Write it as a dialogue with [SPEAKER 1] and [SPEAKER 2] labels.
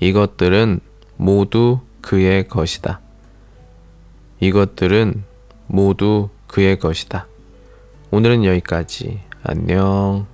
[SPEAKER 1] 이것들은 모두 그의 것이다. 이것들은 모두 그의 것이다. 오늘은 여기까지. 안녕.